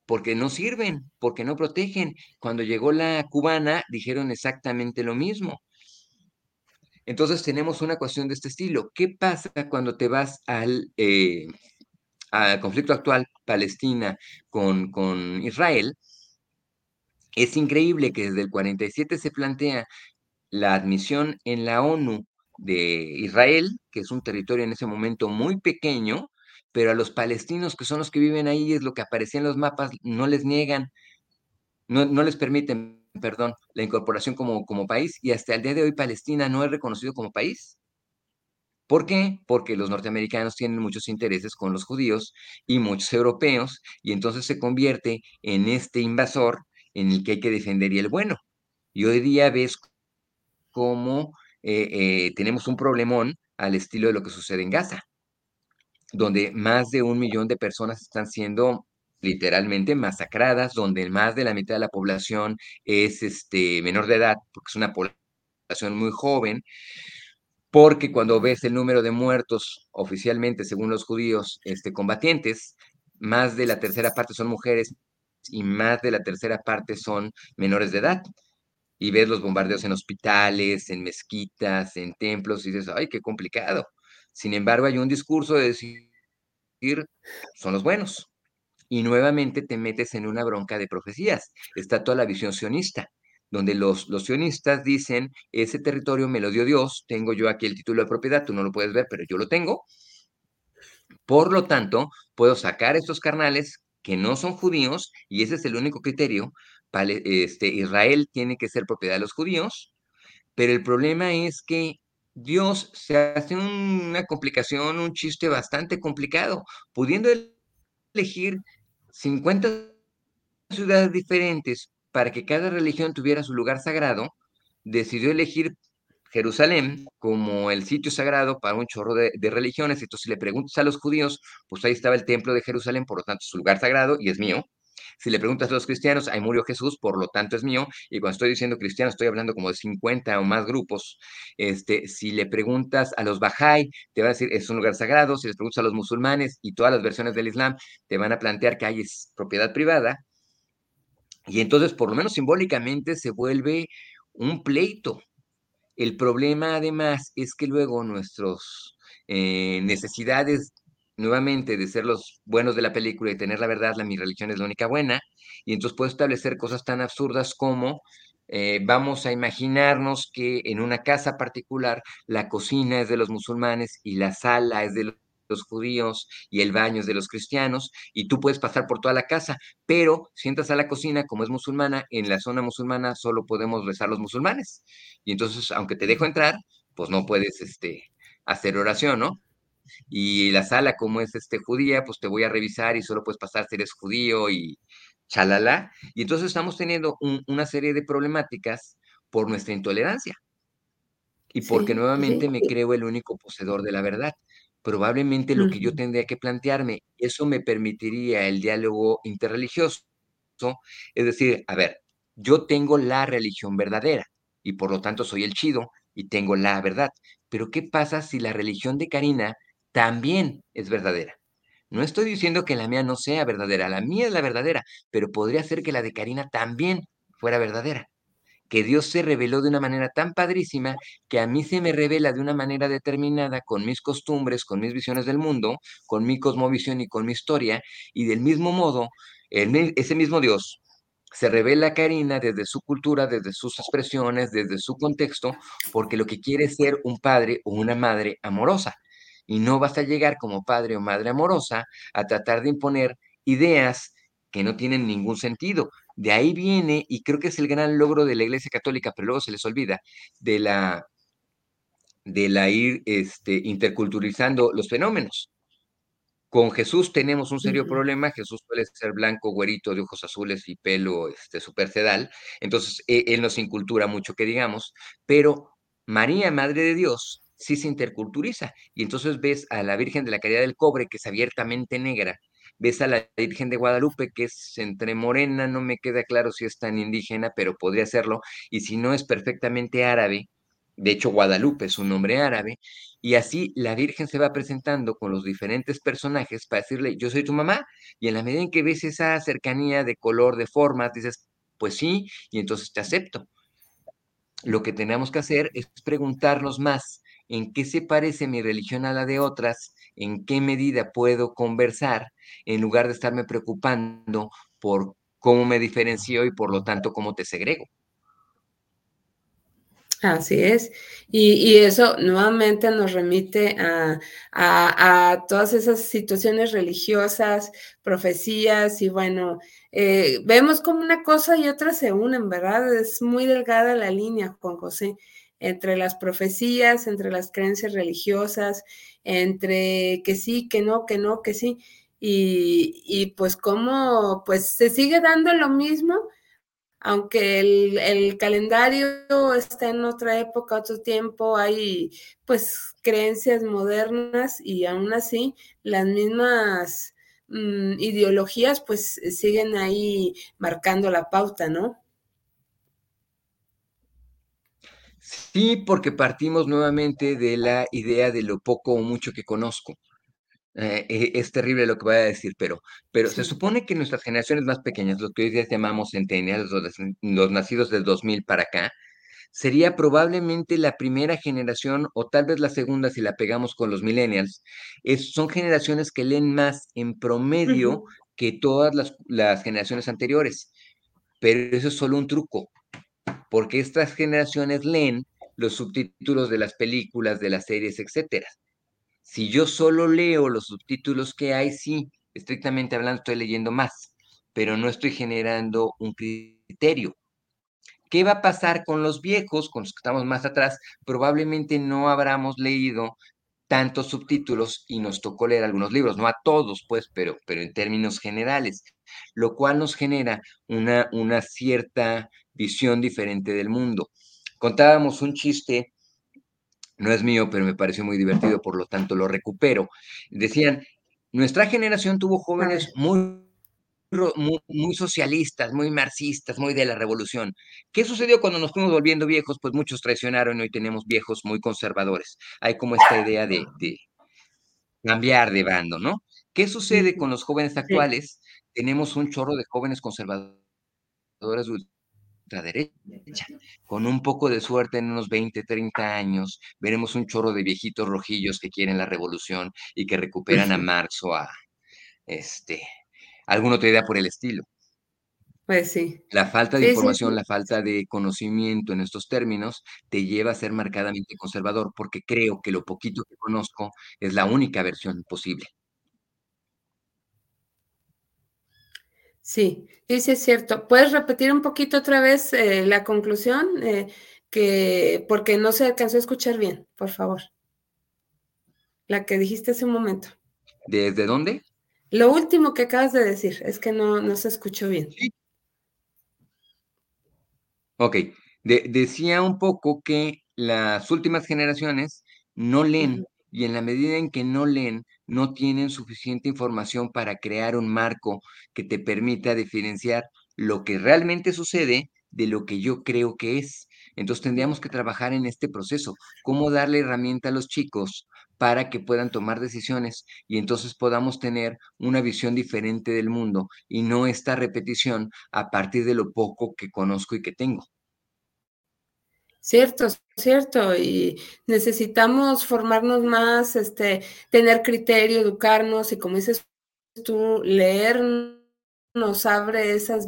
porque no sirven, porque no protegen. Cuando llegó la cubana, dijeron exactamente lo mismo. Entonces tenemos una cuestión de este estilo. ¿Qué pasa cuando te vas al, eh, al conflicto actual Palestina con, con Israel, es increíble que desde el 47 se plantea la admisión en la ONU de Israel, que es un territorio en ese momento muy pequeño, pero a los palestinos que son los que viven ahí, es lo que aparecía en los mapas, no les niegan, no, no les permiten, perdón, la incorporación como, como país y hasta el día de hoy Palestina no es reconocido como país. ¿Por qué? Porque los norteamericanos tienen muchos intereses con los judíos y muchos europeos, y entonces se convierte en este invasor en el que hay que defender y el bueno. Y hoy día ves cómo eh, eh, tenemos un problemón al estilo de lo que sucede en Gaza, donde más de un millón de personas están siendo literalmente masacradas, donde más de la mitad de la población es este, menor de edad, porque es una población muy joven, porque cuando ves el número de muertos oficialmente, según los judíos, este, combatientes, más de la tercera parte son mujeres y más de la tercera parte son menores de edad. Y ves los bombardeos en hospitales, en mezquitas, en templos, y dices, ay, qué complicado. Sin embargo, hay un discurso de decir, son los buenos. Y nuevamente te metes en una bronca de profecías. Está toda la visión sionista donde los, los sionistas dicen, ese territorio me lo dio Dios, tengo yo aquí el título de propiedad, tú no lo puedes ver, pero yo lo tengo. Por lo tanto, puedo sacar estos carnales que no son judíos, y ese es el único criterio, este, Israel tiene que ser propiedad de los judíos, pero el problema es que Dios se hace una complicación, un chiste bastante complicado, pudiendo elegir 50 ciudades diferentes para que cada religión tuviera su lugar sagrado, decidió elegir Jerusalén como el sitio sagrado para un chorro de, religiones. Entonces, si le preguntas a los judíos, pues ahí estaba el templo de Jerusalén, por lo tanto, su lugar sagrado y es mío. Si le preguntas a los cristianos, ahí murió Jesús, por lo tanto es mío. Y cuando estoy diciendo cristiano, estoy hablando como de 50 o más grupos. Este, si le preguntas a los Bahá'í, te va a decir, es un lugar sagrado. Si les preguntas a los musulmanes y todas las versiones del Islam, te van a plantear que es propiedad privada. Y entonces, por lo menos simbólicamente, se vuelve un pleito. El problema, además, es que luego nuestras eh, necesidades, nuevamente, de ser los buenos de la película y tener la verdad, la mi religión es la única buena, y entonces puedo establecer cosas tan absurdas como eh, vamos a imaginarnos que en una casa particular la cocina es de los musulmanes y la sala es de los judíos y el baño es de los cristianos y tú puedes pasar por toda la casa, pero si entras a la cocina, como es musulmana, en la zona musulmana solo podemos rezar los musulmanes. Y entonces, aunque te dejo entrar, pues no puedes este, hacer oración, ¿no? Y la sala, como es este, judía, pues te voy a revisar y solo puedes pasar si eres judío y chalala. Y entonces estamos teniendo una serie de problemáticas por nuestra intolerancia. Y porque nuevamente me creo el único poseedor de la verdad probablemente lo que yo tendría que plantearme, eso me permitiría el diálogo interreligioso, es decir, a ver, yo tengo la religión verdadera y por lo tanto soy el chido y tengo la verdad, pero ¿qué pasa si la religión de Karina también es verdadera? No estoy diciendo que la mía no sea verdadera, la mía es la verdadera, pero podría ser que la de Karina también fuera verdadera que Dios se reveló de una manera tan padrísima que a mí se me revela de una manera determinada con mis costumbres, con mis visiones del mundo, con mi cosmovisión y con mi historia, y del mismo modo, ese mismo Dios se revela a Karina desde su cultura, desde sus expresiones, desde su contexto, porque lo que quiere es ser un padre o una madre amorosa. Y no vas a llegar como padre o madre amorosa a tratar de imponer ideas que no tienen ningún sentido. De ahí viene, y creo que es el gran logro de la Iglesia Católica, pero luego se les olvida, de la, de la ir este, interculturalizando los fenómenos. Con Jesús tenemos un serio problema. Jesús suele ser blanco, güerito, de ojos azules y pelo este, super sedal. Entonces, e, él nos incultura mucho que digamos, pero María, Madre de Dios, sí se interculturiza. Y entonces ves a la Virgen de la Caridad del Cobre, que es abiertamente negra, ves a la Virgen de Guadalupe, que es entre morena, no me queda claro si es tan indígena, pero podría serlo, y si no es perfectamente árabe, de hecho Guadalupe es un nombre árabe, y así la Virgen se va presentando con los diferentes personajes para decirle, yo soy tu mamá, y en la medida en que ves esa cercanía de color, de formas, dices, pues sí, y entonces te acepto. Lo que tenemos que hacer es preguntarnos más en qué se parece mi religión a la de otras, en qué medida puedo conversar, en lugar de estarme preocupando por cómo me diferencio y por lo tanto cómo te segrego. Así es. Y, eso nuevamente nos remite a, todas esas situaciones religiosas, profecías, y bueno, eh, vemos como una cosa y otra se unen, ¿verdad? Es muy delgada la línea, Juan José, entre las profecías, entre las creencias religiosas, entre que sí, que no, que no, que sí. Y, y pues cómo, pues se sigue dando lo mismo, aunque el, calendario está en otra época, otro tiempo, hay pues creencias modernas y aún así las mismas mm, ideologías pues siguen ahí marcando la pauta, ¿no? Sí, porque partimos nuevamente de la idea de lo poco o mucho que conozco. Eh, eh, es terrible lo que voy a decir, pero, pero se supone que nuestras generaciones más pequeñas, los que hoy día llamamos centennials, los, los nacidos del 2000 para acá, sería probablemente la primera generación o tal vez la segunda si la pegamos con los millennials. Es, son generaciones que leen más en promedio que todas las, las generaciones anteriores. Pero eso es solo un truco, porque estas generaciones leen los subtítulos de las películas, de las series, etcétera. Si yo solo leo los subtítulos que hay, sí, estrictamente hablando, estoy leyendo más, pero no estoy generando un criterio. ¿Qué va a pasar con los viejos, con los que estamos más atrás? Probablemente no habremos leído tantos subtítulos y nos tocó leer algunos libros, no a todos, pues, pero, pero en términos generales, lo cual nos genera una, una cierta visión diferente del mundo. Contábamos un chiste no es mío, pero me pareció muy divertido, por lo tanto lo recupero. Decían, nuestra generación tuvo jóvenes muy, muy, socialistas, muy marxistas, muy de la revolución. ¿Qué sucedió cuando nos fuimos volviendo viejos? Pues muchos traicionaron y hoy tenemos viejos muy conservadores. Hay como esta idea de, de cambiar de bando, ¿no? ¿Qué sucede con los jóvenes actuales? Tenemos un chorro de jóvenes conservadores derecha. Con un poco de suerte, en unos 20, 30 años, veremos un chorro de viejitos rojillos que quieren la revolución y que recuperan a Marx o a este, alguna otra idea por el estilo. Pues sí. La falta de información, la falta de conocimiento en estos términos te lleva a ser marcadamente conservador porque creo que lo poquito que conozco es la única versión posible. Sí, sí, sí es cierto. ¿Puedes repetir un poquito otra vez eh, la conclusión? Eh, que, porque no se alcanzó a escuchar bien, por favor. La que dijiste hace un momento. ¿Desde dónde? Lo último que acabas de decir, es que no, no se escuchó bien. Ok, decía un poco que las últimas generaciones no leen y en la medida en que no leen, no tienen suficiente información para crear un marco que te permita diferenciar lo que realmente sucede de lo que yo creo que es. Entonces tendríamos que trabajar en este proceso, cómo darle herramienta a los chicos para que puedan tomar decisiones y entonces podamos tener una visión diferente del mundo y no esta repetición a partir de lo poco que conozco y que tengo. Cierto, cierto, y necesitamos formarnos más, este, tener criterio, educarnos, y como dices tú, leer nos abre esas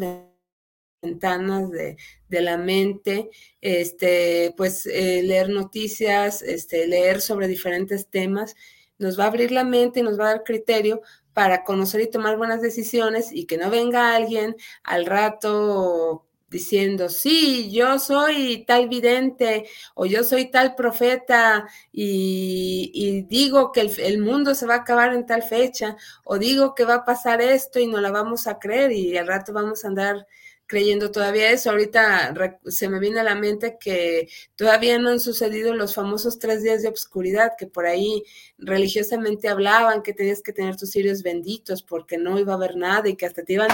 ventanas de, la mente, este, pues eh, leer noticias, este, leer sobre diferentes temas, nos va a abrir la mente y nos va a dar criterio para conocer y tomar buenas decisiones y que no venga alguien al rato diciendo, sí, yo soy tal vidente o yo soy tal profeta y, digo que el, mundo se va a acabar en tal fecha o digo que va a pasar esto y no la vamos a creer y al rato vamos a andar creyendo todavía eso. Ahorita se me viene a la mente que todavía no han sucedido los famosos tres días de obscuridad que por ahí religiosamente hablaban que tenías que tener tus cirios benditos porque no iba a haber nada y que hasta te iban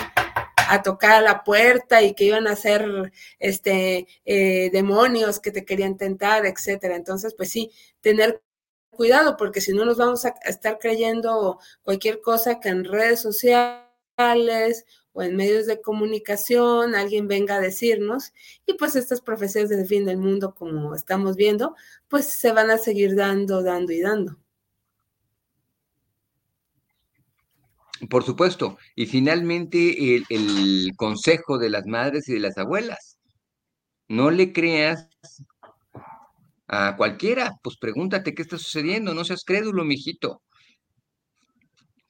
a tocar a la puerta y que iban a ser este, eh, demonios que te querían tentar, etcétera. Entonces, pues sí, tener cuidado porque si no nos vamos a estar creyendo cualquier cosa que en redes sociales o en medios de comunicación alguien venga a decirnos y pues estas profecías del fin del mundo como estamos viendo pues se van a seguir dando, dando y dando. Por supuesto. Y finalmente el, consejo de las madres y de las abuelas. No le creas a cualquiera, pues pregúntate qué está sucediendo, no seas crédulo, mijito.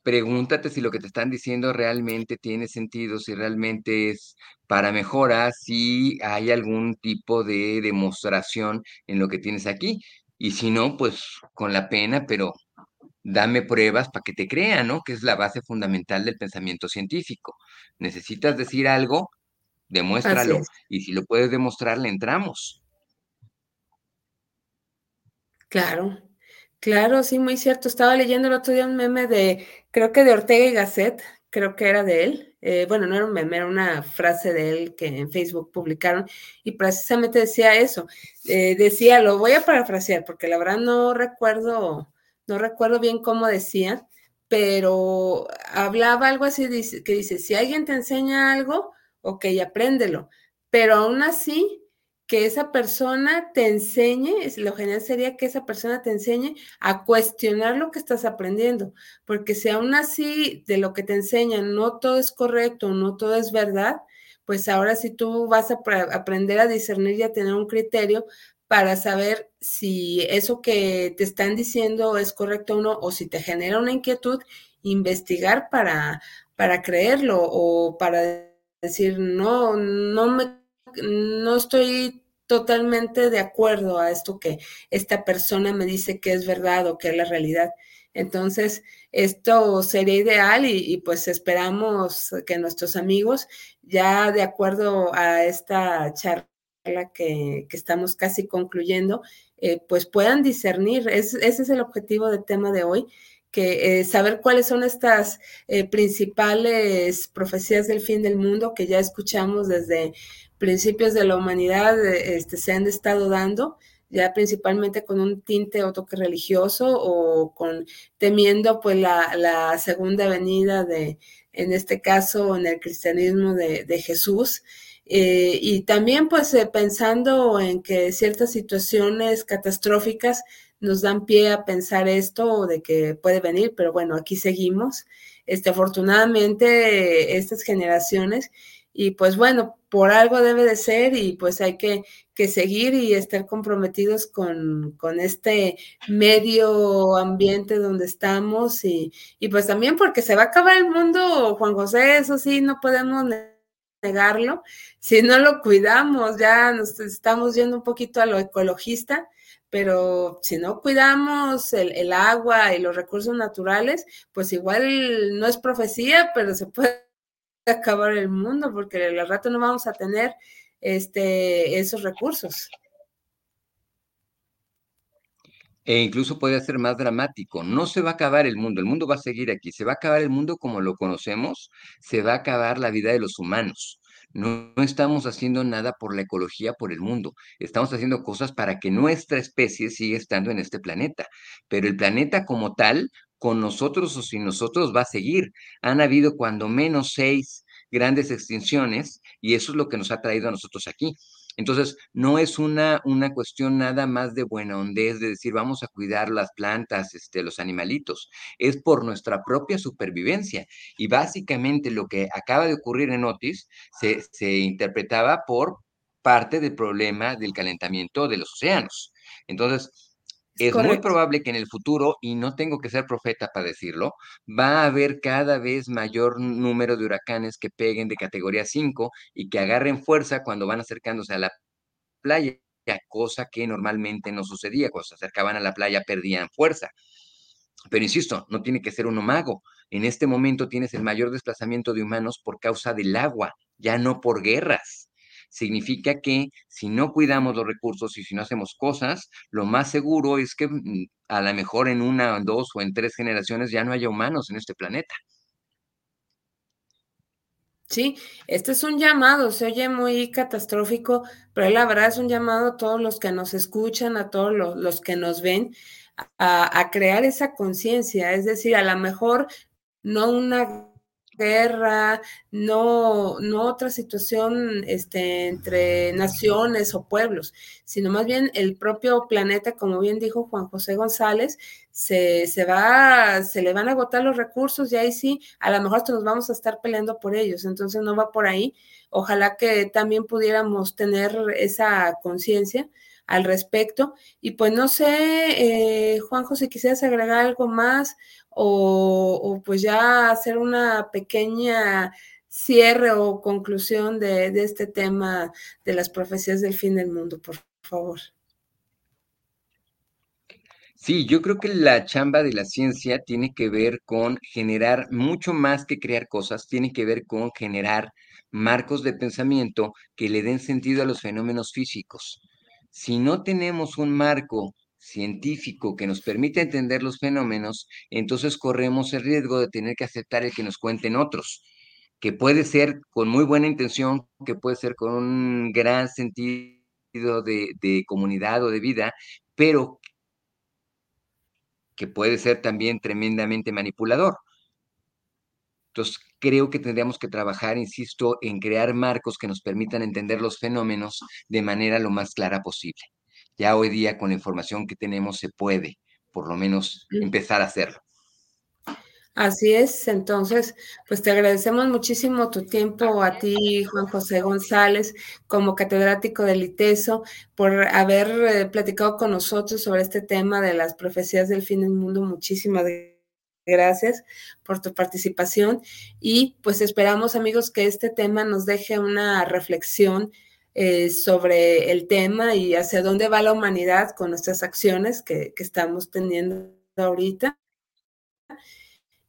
Pregúntate si lo que te están diciendo realmente tiene sentido, si realmente es para mejora, si hay algún tipo de demostración en lo que tienes aquí. Y si no, pues con la pena, pero dame pruebas para que te crean, ¿no? Que es la base fundamental del pensamiento científico. Necesitas decir algo, demuéstralo. Y si lo puedes demostrar, le entramos. Claro, claro, sí, muy cierto. Estaba leyendo el otro día un meme de, creo que de Ortega y Gasset, creo que era de él. Eh, bueno, no era un meme, era una frase de él que en Facebook publicaron y precisamente decía eso. Eh, decía, lo voy a parafrasear porque la verdad no recuerdo, no recuerdo bien cómo decía, pero hablaba algo así que dice, si alguien te enseña algo, ok, apréndelo, pero aún así que esa persona te enseñe, lo genial sería que esa persona te enseñe a cuestionar lo que estás aprendiendo, porque si aún así de lo que te enseñan no todo es correcto, no todo es verdad, pues ahora sí tú vas a aprender a discernir y a tener un criterio para saber si eso que te están diciendo es correcto o no, o si te genera una inquietud, investigar para, para creerlo o para decir, no, no me no estoy totalmente de acuerdo a esto que esta persona me dice que es verdad o que es la realidad. Entonces, esto sería ideal y, pues esperamos que nuestros amigos, ya de acuerdo a esta charla que, estamos casi concluyendo, eh, pues puedan discernir. ese es el objetivo del tema de hoy, que eh, saber cuáles son estas eh, principales profecías del fin del mundo que ya escuchamos desde principios de la humanidad este, se han estado dando, ya principalmente con un tinte o toque religioso o con temiendo pues la, segunda venida de, en este caso, en el cristianismo de, Jesús. Eh, y también pues eh, pensando en que ciertas situaciones catastróficas nos dan pie a pensar esto de que puede venir, pero bueno, aquí seguimos. Este, afortunadamente, estas generaciones y pues bueno, por algo debe de ser y pues hay que, seguir y estar comprometidos con, con, este medio ambiente donde estamos y, y, pues también porque se va a acabar el mundo, Juan José, eso sí, no podemos negarlo, si no lo cuidamos, ya nos estamos yendo un poquito a lo ecologista, pero si no cuidamos el, agua y los recursos naturales, pues igual no es profecía, pero se puede [LAUGHS] acabar el mundo porque al rato no vamos a tener este, esos recursos. E incluso puede ser más dramático. No se va a acabar el mundo, el mundo va a seguir aquí. Se va a acabar el mundo como lo conocemos, se va a acabar la vida de los humanos. No, no, estamos haciendo nada por la ecología, por el mundo. Estamos haciendo cosas para que nuestra especie siga estando en este planeta. Pero el planeta como tal con nosotros o sin nosotros va a seguir. Han habido cuando menos seis grandes extinciones y eso es lo que nos ha traído a nosotros aquí. Entonces, no es una, una cuestión nada más de buena hondez, de decir vamos a cuidar las plantas, este, los animalitos, es por nuestra propia supervivencia. Y básicamente lo que acaba de ocurrir en Otis se, se interpretaba por parte del problema del calentamiento de los océanos. Entonces, es muy probable que en el futuro, y no tengo que ser profeta para decirlo, va a haber cada vez mayor número de huracanes que peguen de categoría 5 y que agarren fuerza cuando van acercándose a la playa, cosa que normalmente no sucedía. Cuando se acercaban a la playa perdían fuerza. Pero insisto, no tiene que ser uno mago. En este momento tienes el mayor desplazamiento de humanos por causa del agua, ya no por guerras significa que si no cuidamos los recursos y si no hacemos cosas, lo más seguro es que mm, a lo mejor en una, dos o en tres generaciones ya no haya humanos en este planeta. Sí, este es un llamado, se oye muy catastrófico, pero la verdad es un llamado a todos los que nos escuchan, a todos los, que nos ven, a, a crear esa conciencia, es decir, a lo mejor no una guerra, no, no otra situación este, entre naciones o pueblos, sino más bien el propio planeta, como bien dijo Juan José González, se, se, va, se le van a agotar los recursos y ahí sí, a lo mejor nos vamos a estar peleando por ellos, entonces no va por ahí. Ojalá que también pudiéramos tener esa conciencia al respecto. Y pues no sé, eh, Juanjo, si quisieras agregar algo más o, pues ya hacer una pequeña cierre o conclusión de, de este tema de las profecías del fin del mundo, por favor. Sí, yo creo que la chamba de la ciencia tiene que ver con generar mucho más que crear cosas, tiene que ver con generar marcos de pensamiento que le den sentido a los fenómenos físicos. Si no tenemos un marco científico que nos permita entender los fenómenos, entonces corremos el riesgo de tener que aceptar el que nos cuenten otros, que puede ser con muy buena intención, que puede ser con un gran sentido de, de comunidad o de vida, pero que puede ser también tremendamente manipulador. Entonces, creo que tendríamos que trabajar, insisto, en crear marcos que nos permitan entender los fenómenos de manera lo más clara posible. Ya hoy día, con la información que tenemos, se puede, por lo menos, empezar a hacerlo. Así es, entonces, pues te agradecemos muchísimo tu tiempo a ti, Juan José González, como catedrático del ITESO, por haber eh, platicado con nosotros sobre este tema de las profecías del fin del mundo. Muchísimas gracias por tu participación y pues esperamos, amigos, que este tema nos deje una reflexión eh, sobre el tema y hacia dónde va la humanidad con nuestras acciones que, que estamos teniendo ahorita.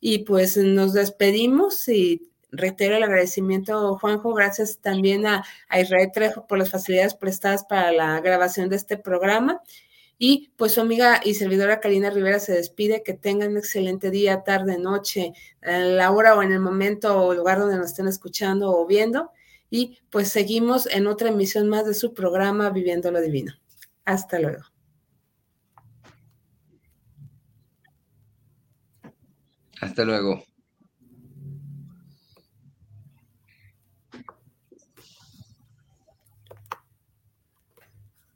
Y pues nos despedimos y reitero el agradecimiento, Juanjo, gracias también a, Israel Trejo por las facilidades prestadas para la grabación de este programa. Y pues su amiga y servidora Karina Rivera se despide, que tengan un excelente día, tarde, noche, en la hora o en el momento o lugar donde nos estén escuchando o viendo. Y pues seguimos en otra emisión más de su programa Viviendo lo Divino. Hasta luego. Hasta luego.